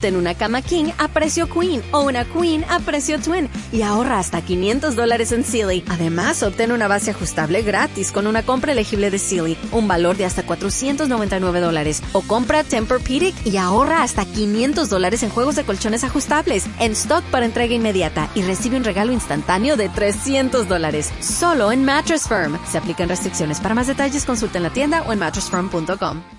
Ten una cama king a precio queen o una queen a precio twin y ahorra hasta 500 dólares en Sealy. Además, obtén una base ajustable gratis con una compra elegible de Sealy, un valor de hasta 499 dólares. O compra Tempur-Pedic y ahorra hasta 500 dólares en juegos de colchones ajustables en stock para entrega inmediata y recibe un regalo instantáneo de 300 dólares. Solo en Mattress Firm. Se aplican restricciones. Para más detalles, consulta en la tienda o en mattressfirm.com.